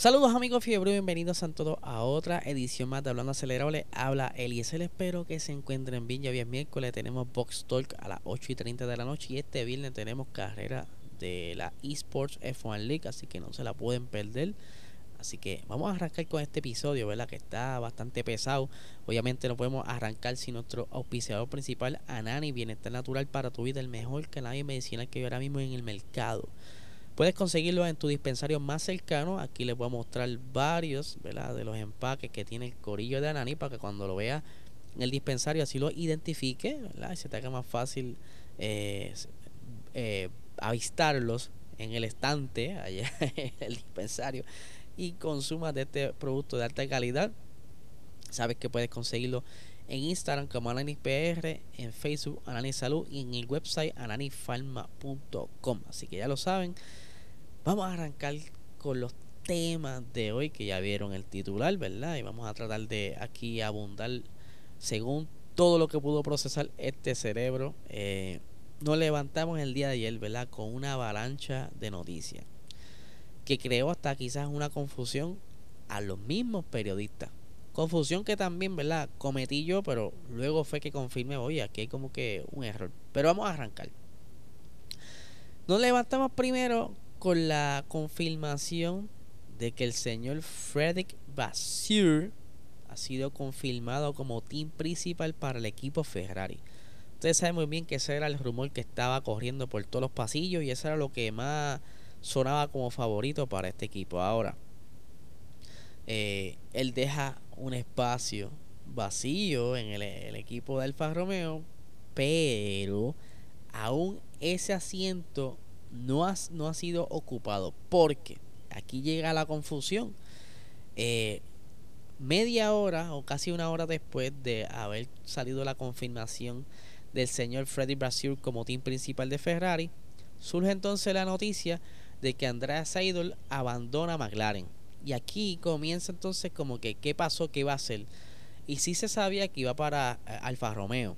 Saludos amigos Fiebre, bienvenidos a todos a otra edición más de Hablando Acelerable. Habla Eliezer, espero que se encuentren bien. Ya hoy es miércoles, tenemos Box Talk a las 8 y 30 de la noche y este viernes tenemos carrera de la Esports F1 League, así que no se la pueden perder. Así que vamos a arrancar con este episodio, ¿verdad? Que está bastante pesado. Obviamente no podemos arrancar sin nuestro auspiciador principal, Anani, Bienestar Natural para tu vida, el mejor canal medicinal que hay ahora mismo en el mercado. Puedes conseguirlo en tu dispensario más cercano. Aquí les voy a mostrar varios ¿verdad? de los empaques que tiene el corillo de Anani para que cuando lo vea en el dispensario así lo identifique ¿verdad? y se te haga más fácil eh, eh, avistarlos en el estante, allá en el dispensario, y consumas de este producto de alta calidad. Sabes que puedes conseguirlo en Instagram como AnaniPR, en Facebook Anani Salud y en el website ananifarma.com. Así que ya lo saben. Vamos a arrancar con los temas de hoy que ya vieron el titular, ¿verdad? Y vamos a tratar de aquí abundar según todo lo que pudo procesar este cerebro. Eh, nos levantamos el día de ayer, ¿verdad? Con una avalancha de noticias que creó hasta quizás una confusión a los mismos periodistas. Confusión que también, ¿verdad? Cometí yo, pero luego fue que confirmé, oye, aquí hay como que un error. Pero vamos a arrancar. Nos levantamos primero con la confirmación de que el señor Frederick Vasseur ha sido confirmado como team principal para el equipo Ferrari. Ustedes saben muy bien que ese era el rumor que estaba corriendo por todos los pasillos y eso era lo que más sonaba como favorito para este equipo. Ahora, eh, él deja un espacio vacío en el, equipo de Alfa Romeo, pero aún ese asiento no ha, no ha sido ocupado. Porque aquí llega la confusión. Eh, media hora o casi una hora después de haber salido la confirmación del señor Freddy Brasil como team principal de Ferrari, surge entonces la noticia de que Andrea Seidel abandona McLaren. Y aquí comienza entonces como que qué pasó, qué iba a hacer. Y sí se sabía que iba para eh, Alfa Romeo.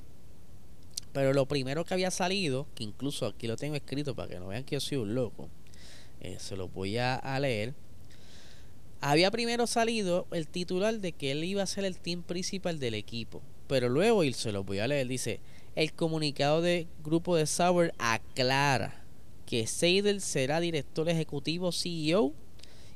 Pero lo primero que había salido, que incluso aquí lo tengo escrito para que no vean que yo soy un loco, eh, se lo voy a, leer. Había primero salido el titular de que él iba a ser el team principal del equipo. Pero luego, y se lo voy a leer, dice, el comunicado del grupo de Sauber aclara que Seidel será director ejecutivo CEO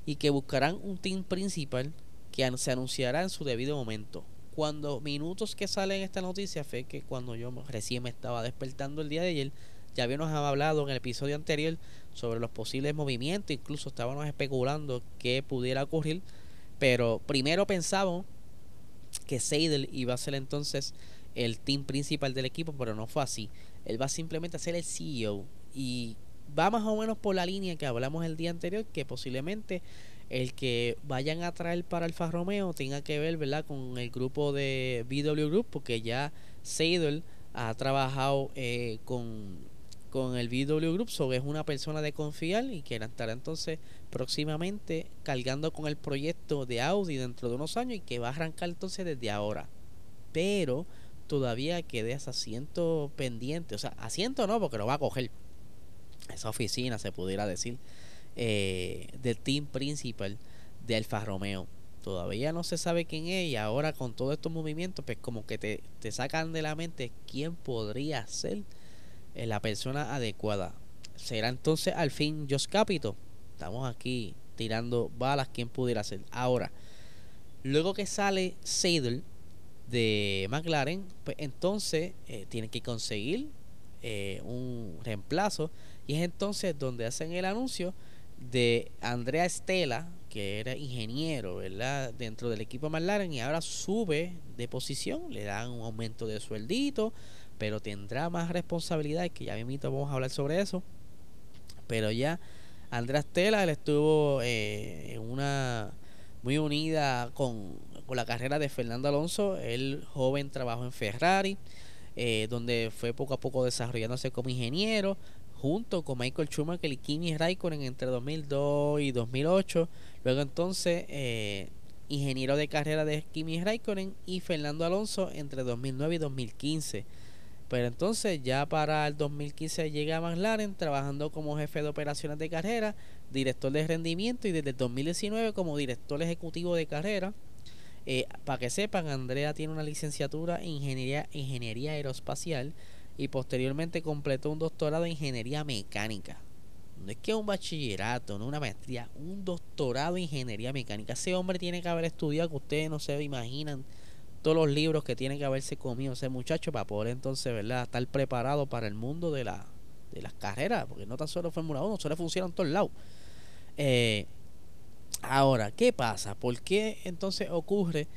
y que buscarán un team principal que se anunciará en su debido momento cuando minutos que salen esta noticia fue que cuando yo recién me estaba despertando el día de ayer, ya habíamos hablado en el episodio anterior sobre los posibles movimientos, incluso estábamos especulando qué pudiera ocurrir, pero primero pensábamos que Seidel iba a ser entonces el team principal del equipo, pero no fue así. Él va simplemente a ser el CEO y va más o menos por la línea que hablamos el día anterior, que posiblemente el que vayan a traer para Alfa Romeo tenga que ver ¿verdad? con el grupo de BW Group, porque ya Seidel ha trabajado eh, con, con el BW Group, so es una persona de confiar y que estará entonces próximamente cargando con el proyecto de Audi dentro de unos años y que va a arrancar entonces desde ahora. Pero todavía queda asiento pendiente, o sea, asiento no, porque lo va a coger. Esa oficina, se pudiera decir eh, del team principal de Alfa Romeo. Todavía no se sabe quién es y ahora con todos estos movimientos, pues como que te, te sacan de la mente quién podría ser eh, la persona adecuada. ¿Será entonces al fin Josh Capito? Estamos aquí tirando balas, quién pudiera ser. Ahora, luego que sale Seidel de McLaren, pues entonces eh, tiene que conseguir eh, un reemplazo y es entonces donde hacen el anuncio de Andrea Estela, que era ingeniero, ¿verdad? Dentro del equipo McLaren y ahora sube de posición, le dan un aumento de sueldito, pero tendrá más responsabilidades, que ya mismo vamos a hablar sobre eso. Pero ya Andrea Estela, él estuvo eh, en una muy unida con, con la carrera de Fernando Alonso. El joven trabajó en Ferrari, eh, donde fue poco a poco desarrollándose como ingeniero, junto con Michael Schumacher y Kimi Raikkonen entre 2002 y 2008. Luego entonces eh, ingeniero de carrera de Kimi Raikkonen y Fernando Alonso entre 2009 y 2015. Pero entonces ya para el 2015 llega a McLaren trabajando como jefe de operaciones de carrera, director de rendimiento y desde el 2019 como director ejecutivo de carrera. Eh, para que sepan, Andrea tiene una licenciatura en ingeniería, ingeniería aeroespacial y posteriormente completó un doctorado en ingeniería mecánica. No es que un bachillerato, no una maestría, un doctorado en ingeniería mecánica. Ese hombre tiene que haber estudiado que ustedes no se imaginan todos los libros que tiene que haberse comido ese muchacho para poder entonces, ¿verdad?, estar preparado para el mundo de, la, de las carreras, porque no tan solo Fórmula 1, solo funciona en todos lados. Eh, ahora, ¿qué pasa? ¿Por qué entonces ocurre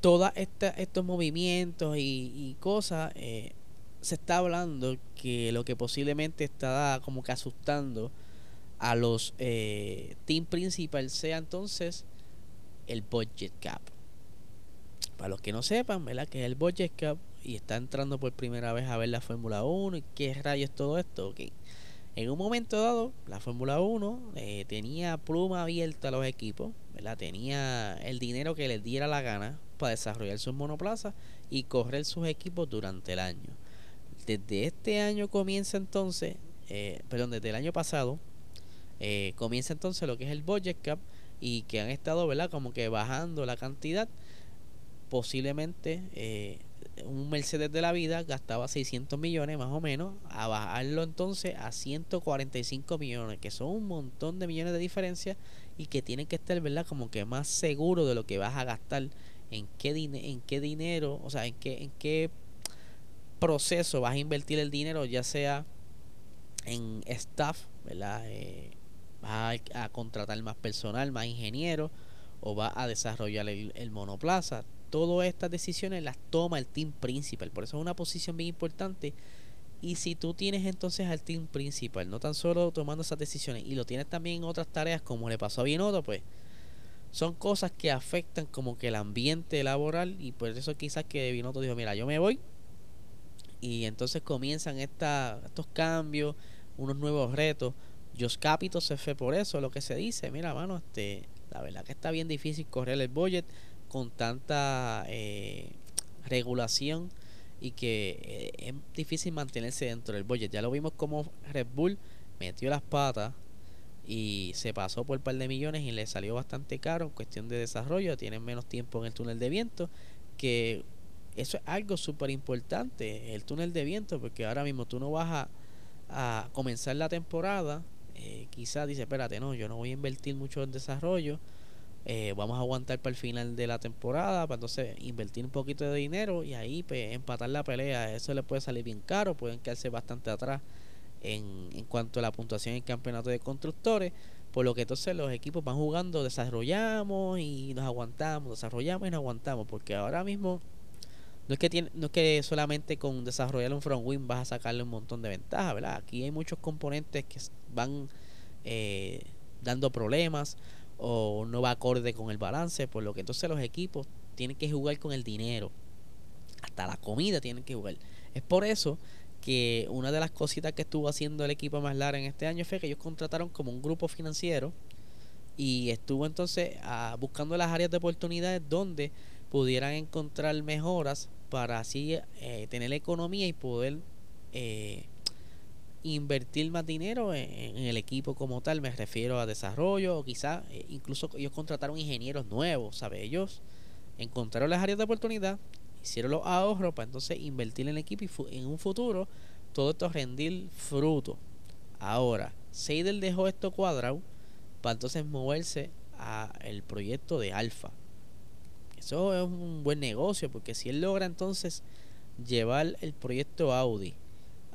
todos estos movimientos y, cosas? Eh, se está hablando que lo que posiblemente está como que asustando a los eh, team principal sea entonces el budget cap. Para los que no sepan, ¿verdad? Que es el budget cap y está entrando por primera vez a ver la Fórmula 1 y qué rayos todo esto. Okay. En un momento dado, la Fórmula 1 eh, tenía pluma abierta a los equipos, ¿verdad? Tenía el dinero que les diera la gana para desarrollar sus monoplazas y correr sus equipos durante el año. Desde este año comienza entonces, eh, perdón, desde el año pasado, eh, comienza entonces lo que es el budget cap y que han estado, ¿verdad? Como que bajando la cantidad. Posiblemente eh, un Mercedes de la vida gastaba 600 millones más o menos, a bajarlo entonces a 145 millones, que son un montón de millones de diferencia y que tienen que estar, ¿verdad? Como que más seguro de lo que vas a gastar, en qué, en qué dinero, o sea, en qué, en qué proceso vas a invertir el dinero, ya sea en staff, ¿verdad? Eh, vas a, contratar más personal, más ingenieros, o vas a desarrollar el, monoplaza. Todas estas decisiones las toma el team principal, por eso es una posición bien importante. Y si tú tienes entonces al team principal, no tan solo tomando esas decisiones, y lo tienes también en otras tareas, como le pasó a Binotto, pues son cosas que afectan como que el ambiente laboral, y por eso quizás que Binotto dijo, mira, yo me voy, y entonces comienzan esta, estos cambios, unos nuevos retos. Jos Capito se fue por eso, lo que se dice, mira, mano, este, la verdad que está bien difícil correr el budget con tanta eh, regulación y que eh, es difícil mantenerse dentro del budget. Ya lo vimos como Red Bull metió las patas y se pasó por un par de millones y le salió bastante caro en cuestión de desarrollo. Tienen menos tiempo en el túnel de viento que eso es algo súper importante, el túnel de viento, porque ahora mismo tú no vas a, comenzar la temporada, eh, quizás dice, espérate, no, yo no voy a invertir mucho en desarrollo, eh, vamos a aguantar para el final de la temporada, para entonces invertir un poquito de dinero y ahí pues, empatar la pelea, eso le puede salir bien caro, pueden quedarse bastante atrás en, en cuanto a la puntuación en el campeonato de constructores, por lo que entonces los equipos van jugando, desarrollamos y nos aguantamos, desarrollamos y nos aguantamos, porque ahora mismo no es que tiene, no es que solamente con desarrollar un front wing vas a sacarle un montón de ventajas, ¿verdad? Aquí hay muchos componentes que van eh, dando problemas o no va acorde con el balance, por lo que entonces los equipos tienen que jugar con el dinero. Hasta la comida tienen que jugar. Es por eso que una de las cositas que estuvo haciendo el equipo más larga en este año fue que ellos contrataron como un grupo financiero y estuvo entonces ah, buscando las áreas de oportunidades donde pudieran encontrar mejoras para así eh, tener economía y poder eh, invertir más dinero en, el equipo como tal. Me refiero a desarrollo o quizás eh, incluso ellos contrataron ingenieros nuevos, ¿sabes? Ellos encontraron las áreas de oportunidad, hicieron los ahorros para entonces invertir en el equipo y en un futuro todo esto rendir fruto. Ahora, Seidel dejó esto cuadrado para entonces moverse a el proyecto de Alfa eso es un buen negocio porque si él logra entonces llevar el proyecto Audi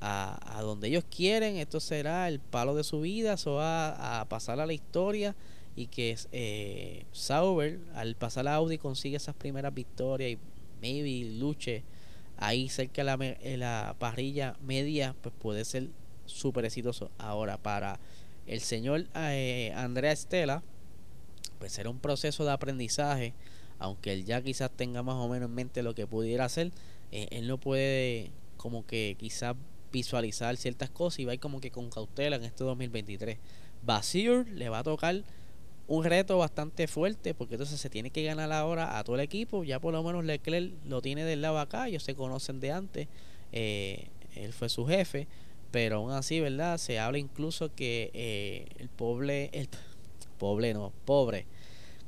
a, donde ellos quieren, esto será el palo de su vida, eso va a pasar a la historia y que eh, Sauber al pasar a Audi consigue esas primeras victorias y maybe luche ahí cerca de la, la parrilla media, pues puede ser súper exitoso. Ahora, para el señor eh, Andrea Estela, pues será un proceso de aprendizaje, aunque él ya quizás tenga más o menos en mente lo que pudiera hacer, eh, él no puede como que quizás visualizar ciertas cosas y va a ir como que con cautela en este 2023. Basir le va a tocar un reto bastante fuerte porque entonces se tiene que ganar ahora a todo el equipo. Ya por lo menos Leclerc lo tiene del lado acá, ellos se conocen de antes. Eh, él fue su jefe, pero aún así, ¿verdad? Se habla incluso que eh, el pobre, el pobre no, pobre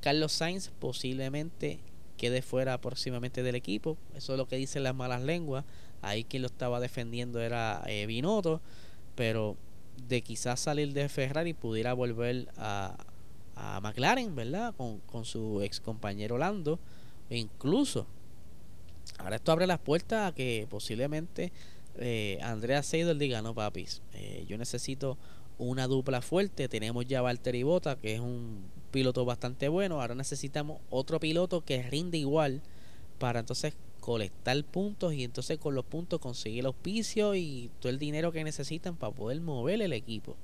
Carlos Sainz posiblemente quede fuera próximamente del equipo. Eso es lo que dicen las malas lenguas. Ahí quien lo estaba defendiendo era eh, Binotto, pero de quizás salir de Ferrari pudiera volver a, a McLaren, ¿verdad? Con, con su ex compañero Lando. E incluso, ahora esto abre las puertas a que posiblemente eh, Andrea Seidel diga, no papis, eh, yo necesito una dupla fuerte. Tenemos ya Valtteri Bota, que es un piloto bastante bueno. Ahora necesitamos otro piloto que rinde igual para entonces colectar puntos y entonces con los puntos conseguir el auspicio y todo el dinero que necesitan para poder mover el equipo.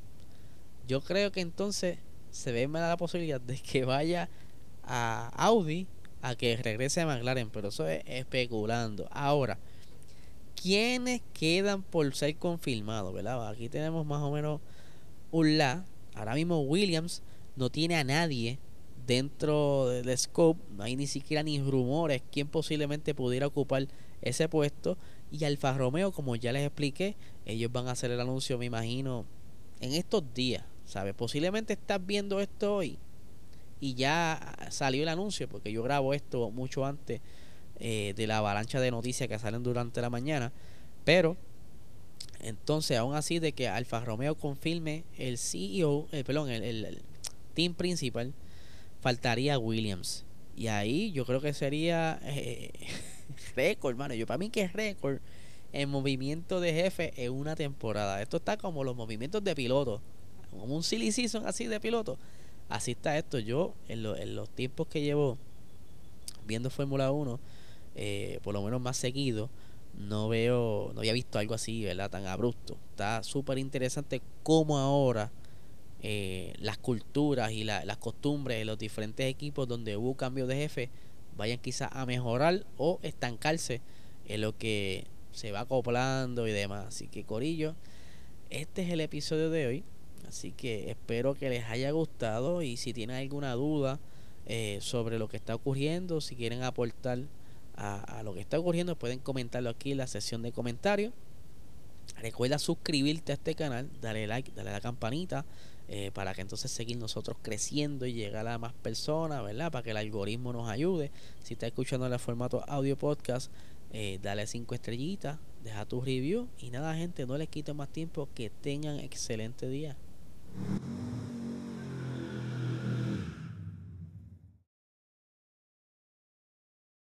Yo creo que entonces se ve la posibilidad de que vaya a Audi a que regrese a McLaren, pero eso es especulando. Ahora, ¿quiénes quedan por ser confirmados? ¿verdad? Aquí tenemos más o menos un la. Ahora mismo Williams no tiene a nadie dentro del scope, no hay ni siquiera ni rumores quién posiblemente pudiera ocupar ese puesto. Y Alfa Romeo, como ya les expliqué, ellos van a hacer el anuncio, me imagino, en estos días. ¿Sabes? Posiblemente estás viendo esto hoy y ya salió el anuncio, porque yo grabo esto mucho antes eh, de la avalancha de noticias que salen durante la mañana. Pero, entonces, aún así, de que Alfa Romeo confirme el CEO, el, perdón, el, team principal, faltaría Williams. Y ahí yo creo que sería eh, récord, hermano. Yo para mí que es récord en movimiento de jefe en una temporada. Esto está como los movimientos de piloto como un silly season así de piloto. Así está esto. Yo, en, en los tiempos que llevo viendo Fórmula 1, eh, por lo menos más seguido, no veo, no había visto algo así, ¿verdad? Tan abrupto. Está súper interesante cómo ahora eh, las culturas y las costumbres de los diferentes equipos donde hubo cambio de jefe vayan quizás a mejorar o estancarse en lo que se va acoplando y demás. Así que Corillo, este es el episodio de hoy. Así que espero que les haya gustado y si tienen alguna duda eh, sobre lo que está ocurriendo, si quieren aportar a, lo que está ocurriendo, pueden comentarlo aquí en la sección de comentarios. Recuerda suscribirte a este canal, darle like, darle a la campanita eh, para que entonces seguir nosotros creciendo y llegar a más personas, ¿verdad? Para que el algoritmo nos ayude. Si está escuchando en el formato audio podcast, eh, dale cinco estrellitas, deja tu review y nada gente, no les quito más tiempo, que tengan excelente día.